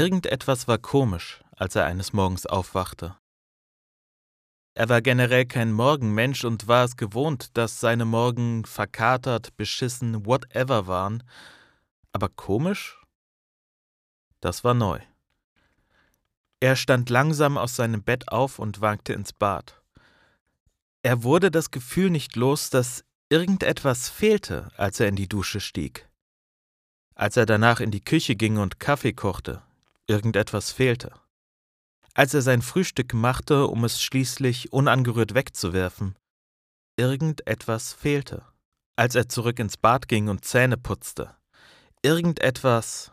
Irgendetwas war komisch, als er eines Morgens aufwachte. Er war generell kein Morgenmensch und war es gewohnt, dass seine Morgen verkatert, beschissen, whatever waren. Aber komisch? Das war neu. Er stand langsam aus seinem Bett auf und wankte ins Bad. Er wurde das Gefühl nicht los, dass irgendetwas fehlte, als er in die Dusche stieg. Als er danach in die Küche ging und Kaffee kochte, irgendetwas fehlte als er sein Frühstück machte, um es schließlich unangerührt wegzuwerfen. Irgendetwas fehlte, als er zurück ins Bad ging und Zähne putzte. Irgendetwas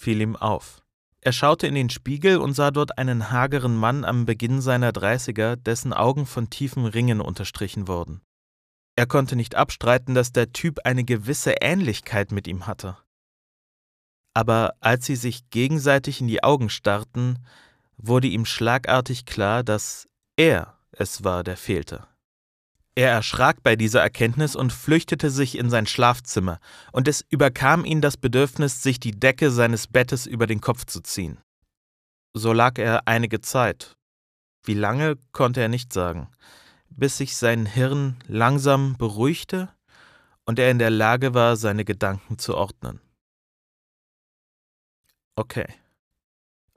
fiel ihm auf. Er schaute in den Spiegel und sah dort einen hageren Mann am Beginn seiner Dreißiger, dessen Augen von tiefen Ringen unterstrichen wurden. Er konnte nicht abstreiten, dass der Typ eine gewisse Ähnlichkeit mit ihm hatte. Aber als sie sich gegenseitig in die Augen starrten, wurde ihm schlagartig klar, dass er es war, der fehlte. Er erschrak bei dieser Erkenntnis und flüchtete sich in sein Schlafzimmer, und es überkam ihn das Bedürfnis, sich die Decke seines Bettes über den Kopf zu ziehen. So lag er einige Zeit. Wie lange konnte er nicht sagen, bis sich sein Hirn langsam beruhigte und er in der Lage war, seine Gedanken zu ordnen. Okay.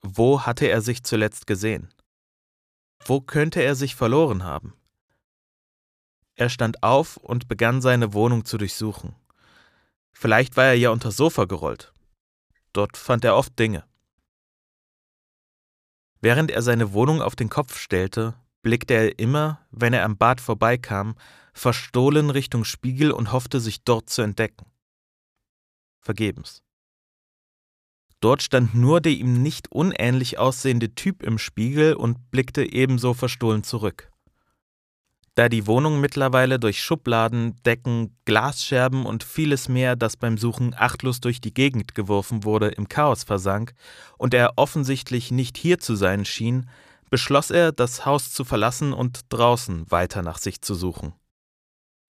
Wo hatte er sich zuletzt gesehen? Wo könnte er sich verloren haben? Er stand auf und begann seine Wohnung zu durchsuchen. Vielleicht war er ja unter Sofa gerollt. Dort fand er oft Dinge. Während er seine Wohnung auf den Kopf stellte, blickte er immer, wenn er am Bad vorbeikam, verstohlen Richtung Spiegel und hoffte, sich dort zu entdecken. Vergebens. Dort stand nur der ihm nicht unähnlich aussehende Typ im Spiegel und blickte ebenso verstohlen zurück. Da die Wohnung mittlerweile durch Schubladen, Decken, Glasscherben und vieles mehr, das beim Suchen achtlos durch die Gegend geworfen wurde, im Chaos versank und er offensichtlich nicht hier zu sein schien, beschloss er, das Haus zu verlassen und draußen weiter nach sich zu suchen.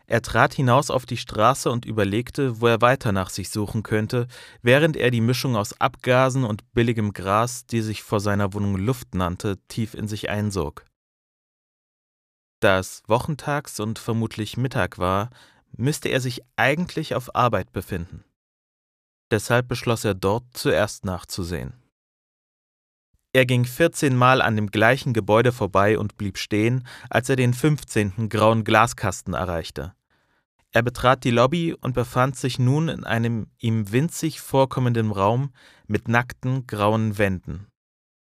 Er trat hinaus auf die Straße und überlegte, wo er weiter nach sich suchen könnte, während er die Mischung aus Abgasen und billigem Gras, die sich vor seiner Wohnung Luft nannte, tief in sich einsog. Da es wochentags und vermutlich Mittag war, müsste er sich eigentlich auf Arbeit befinden. Deshalb beschloss er dort zuerst nachzusehen. Er ging 14 Mal an dem gleichen Gebäude vorbei und blieb stehen, als er den 15. grauen Glaskasten erreichte. Er betrat die Lobby und befand sich nun in einem ihm winzig vorkommenden Raum mit nackten grauen Wänden.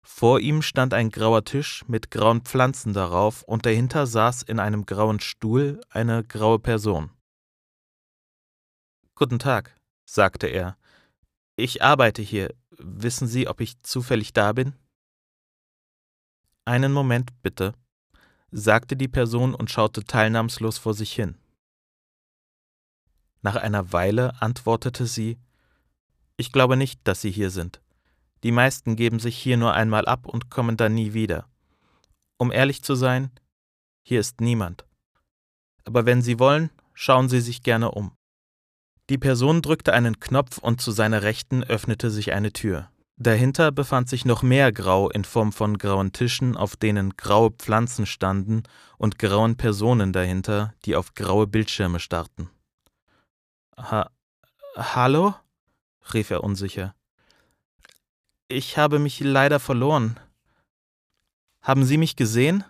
Vor ihm stand ein grauer Tisch mit grauen Pflanzen darauf und dahinter saß in einem grauen Stuhl eine graue Person. Guten Tag, sagte er. Ich arbeite hier. Wissen Sie, ob ich zufällig da bin? Einen Moment bitte, sagte die Person und schaute teilnahmslos vor sich hin. Nach einer Weile antwortete sie Ich glaube nicht, dass Sie hier sind. Die meisten geben sich hier nur einmal ab und kommen dann nie wieder. Um ehrlich zu sein, hier ist niemand. Aber wenn Sie wollen, schauen Sie sich gerne um. Die Person drückte einen Knopf und zu seiner Rechten öffnete sich eine Tür. Dahinter befand sich noch mehr Grau in Form von grauen Tischen, auf denen graue Pflanzen standen, und grauen Personen dahinter, die auf graue Bildschirme starrten. Ha Hallo? rief er unsicher. Ich habe mich leider verloren. Haben Sie mich gesehen?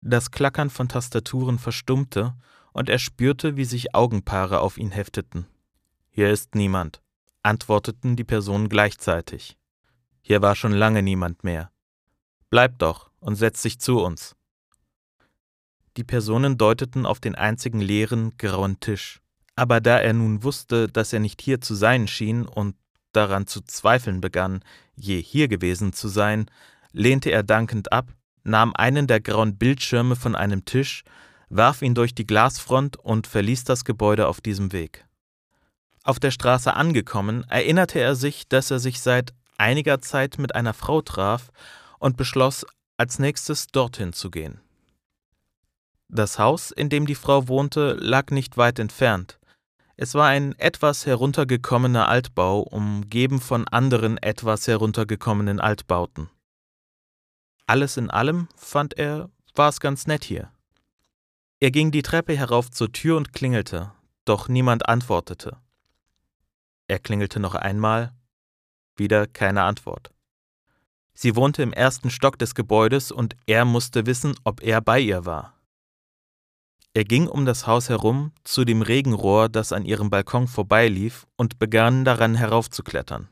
Das Klackern von Tastaturen verstummte, und er spürte, wie sich Augenpaare auf ihn hefteten. Hier ist niemand, antworteten die Personen gleichzeitig. Hier war schon lange niemand mehr. Bleib doch und setz dich zu uns. Die Personen deuteten auf den einzigen leeren, grauen Tisch. Aber da er nun wusste, dass er nicht hier zu sein schien und daran zu zweifeln begann, je hier gewesen zu sein, lehnte er dankend ab, nahm einen der grauen Bildschirme von einem Tisch, warf ihn durch die Glasfront und verließ das Gebäude auf diesem Weg. Auf der Straße angekommen, erinnerte er sich, dass er sich seit einiger Zeit mit einer Frau traf und beschloss, als nächstes dorthin zu gehen. Das Haus, in dem die Frau wohnte, lag nicht weit entfernt, Es war ein etwas heruntergekommener Altbau, umgeben von anderen etwas heruntergekommenen Altbauten. Alles in allem, fand er, war es ganz nett hier. Er ging die Treppe herauf zur Tür und klingelte, doch niemand antwortete. Er klingelte noch einmal, wieder keine Antwort. Sie wohnte im ersten Stock des Gebäudes und er musste wissen, ob er bei ihr war. Er ging um das Haus herum zu dem Regenrohr, das an ihrem Balkon vorbeilief, und begann daran heraufzuklettern.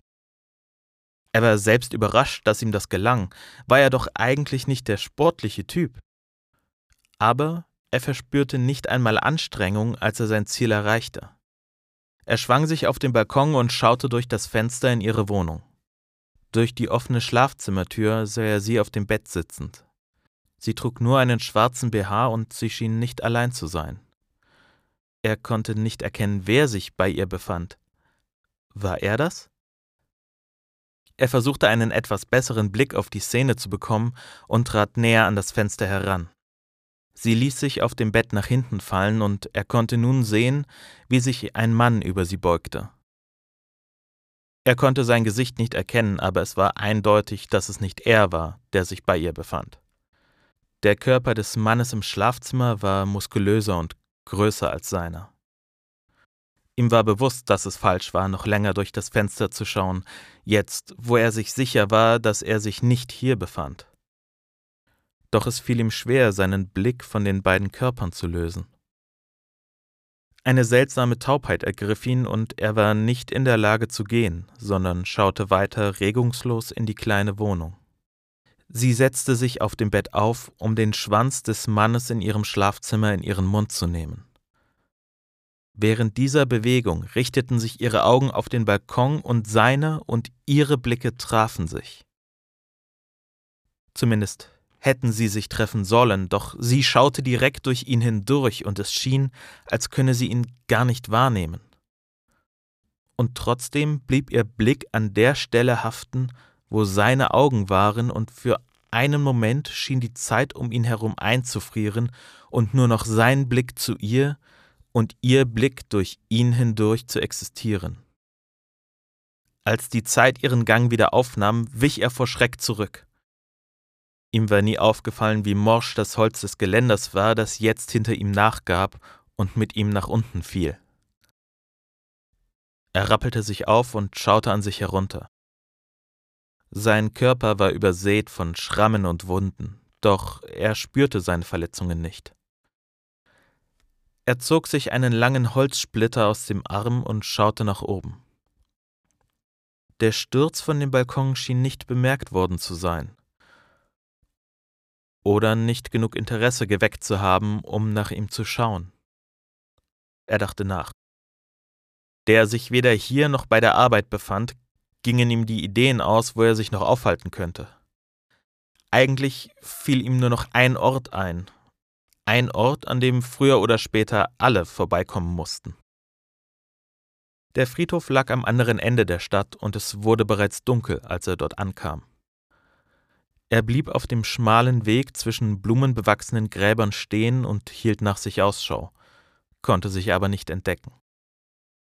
Er war selbst überrascht, dass ihm das gelang, war er doch eigentlich nicht der sportliche Typ. Aber er verspürte nicht einmal Anstrengung, als er sein Ziel erreichte. Er schwang sich auf den Balkon und schaute durch das Fenster in ihre Wohnung. Durch die offene Schlafzimmertür sah er sie auf dem Bett sitzend. Sie trug nur einen schwarzen BH und sie schien nicht allein zu sein. Er konnte nicht erkennen, wer sich bei ihr befand. War er das? Er versuchte einen etwas besseren Blick auf die Szene zu bekommen und trat näher an das Fenster heran. Sie ließ sich auf dem Bett nach hinten fallen und er konnte nun sehen, wie sich ein Mann über sie beugte. Er konnte sein Gesicht nicht erkennen, aber es war eindeutig, dass es nicht er war, der sich bei ihr befand. Der Körper des Mannes im Schlafzimmer war muskulöser und größer als seiner. Ihm war bewusst, dass es falsch war, noch länger durch das Fenster zu schauen, jetzt, wo er sich sicher war, dass er sich nicht hier befand. Doch es fiel ihm schwer, seinen Blick von den beiden Körpern zu lösen. Eine seltsame Taubheit ergriff ihn und er war nicht in der Lage zu gehen, sondern schaute weiter regungslos in die kleine Wohnung. Sie setzte sich auf dem Bett auf, um den Schwanz des Mannes in ihrem Schlafzimmer in ihren Mund zu nehmen. Während dieser Bewegung richteten sich ihre Augen auf den Balkon und seine und ihre Blicke trafen sich. Zumindest hätten sie sich treffen sollen, doch sie schaute direkt durch ihn hindurch und es schien, als könne sie ihn gar nicht wahrnehmen. Und trotzdem blieb ihr Blick an der Stelle haften, wo seine Augen waren, und für einen Moment schien die Zeit um ihn herum einzufrieren und nur noch sein Blick zu ihr und ihr Blick durch ihn hindurch zu existieren. Als die Zeit ihren Gang wieder aufnahm, wich er vor Schreck zurück. Ihm war nie aufgefallen, wie morsch das Holz des Geländers war, das jetzt hinter ihm nachgab und mit ihm nach unten fiel. Er rappelte sich auf und schaute an sich herunter. Sein Körper war übersät von Schrammen und Wunden, doch er spürte seine Verletzungen nicht. Er zog sich einen langen Holzsplitter aus dem Arm und schaute nach oben. Der Sturz von dem Balkon schien nicht bemerkt worden zu sein. Oder nicht genug Interesse geweckt zu haben, um nach ihm zu schauen. Er dachte nach. Der sich weder hier noch bei der Arbeit befand, gingen ihm die Ideen aus, wo er sich noch aufhalten könnte. Eigentlich fiel ihm nur noch ein Ort ein. Ein Ort, an dem früher oder später alle vorbeikommen mussten. Der Friedhof lag am anderen Ende der Stadt und es wurde bereits dunkel, als er dort ankam. Er blieb auf dem schmalen Weg zwischen blumenbewachsenen Gräbern stehen und hielt nach sich Ausschau, konnte sich aber nicht entdecken.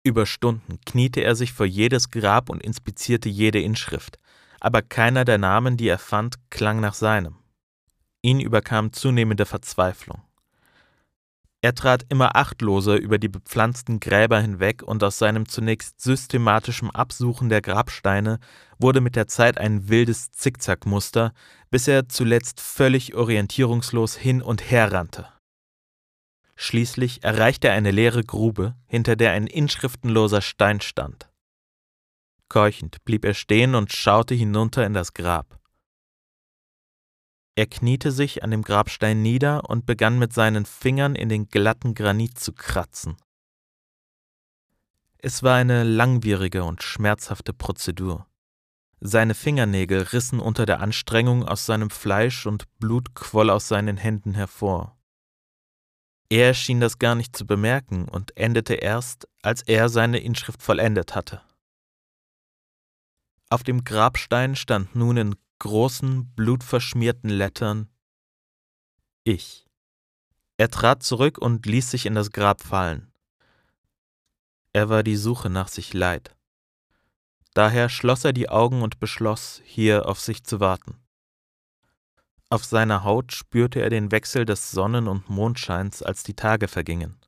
Über Stunden kniete er sich vor jedes Grab und inspizierte jede Inschrift, aber keiner der Namen, die er fand, klang nach seinem. Ihn überkam zunehmende Verzweiflung. Er trat immer achtloser über die bepflanzten Gräber hinweg und aus seinem zunächst systematischen Absuchen der Grabsteine wurde mit der Zeit ein wildes Zickzackmuster, bis er zuletzt völlig orientierungslos hin und her rannte. Schließlich erreichte er eine leere Grube, hinter der ein inschriftenloser Stein stand. Keuchend blieb er stehen und schaute hinunter in das Grab. Er kniete sich an dem Grabstein nieder und begann mit seinen Fingern in den glatten Granit zu kratzen. Es war eine langwierige und schmerzhafte Prozedur. Seine Fingernägel rissen unter der Anstrengung aus seinem Fleisch und Blut quoll aus seinen Händen hervor. Er schien das gar nicht zu bemerken und endete erst, als er seine Inschrift vollendet hatte. Auf dem Grabstein stand nun in großen, blutverschmierten Lettern Ich. Er trat zurück und ließ sich in das Grab fallen. Er war die Suche nach sich leid. Daher schloss er die Augen und beschloss, hier auf sich zu warten. Auf seiner Haut spürte er den Wechsel des Sonnen- und Mondscheins, als die Tage vergingen,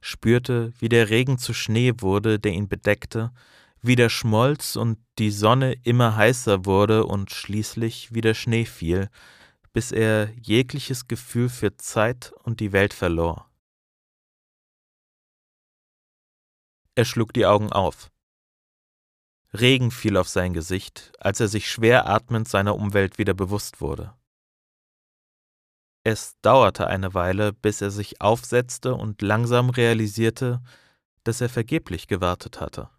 spürte, wie der Regen zu Schnee wurde, der ihn bedeckte, wie der schmolz und die Sonne immer heißer wurde und schließlich wie der Schnee fiel, bis er jegliches Gefühl für Zeit und die Welt verlor. Er schlug die Augen auf. Regen fiel auf sein Gesicht, als er sich schwer atmend seiner Umwelt wieder bewusst wurde. Es dauerte eine Weile, bis er sich aufsetzte und langsam realisierte, dass er vergeblich gewartet hatte.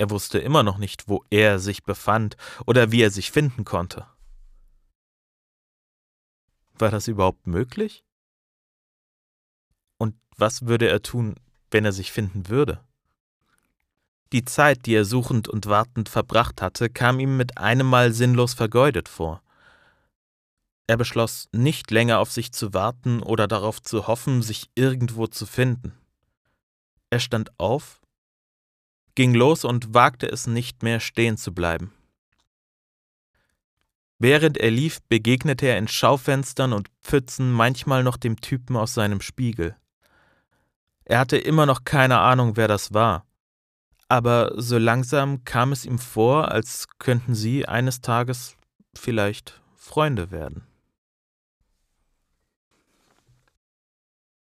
Er wusste immer noch nicht, wo er sich befand oder wie er sich finden konnte. War das überhaupt möglich? Und was würde er tun, wenn er sich finden würde? Die Zeit, die er suchend und wartend verbracht hatte, kam ihm mit einem Mal sinnlos vergeudet vor. Er beschloss, nicht länger auf sich zu warten oder darauf zu hoffen, sich irgendwo zu finden. Er stand auf, ging los und wagte es nicht mehr, stehen zu bleiben. Während er lief, begegnete er in Schaufenstern und Pfützen manchmal noch dem Typen aus seinem Spiegel. Er hatte immer noch keine Ahnung, wer das war aber so langsam kam es ihm vor, als könnten sie eines Tages vielleicht Freunde werden.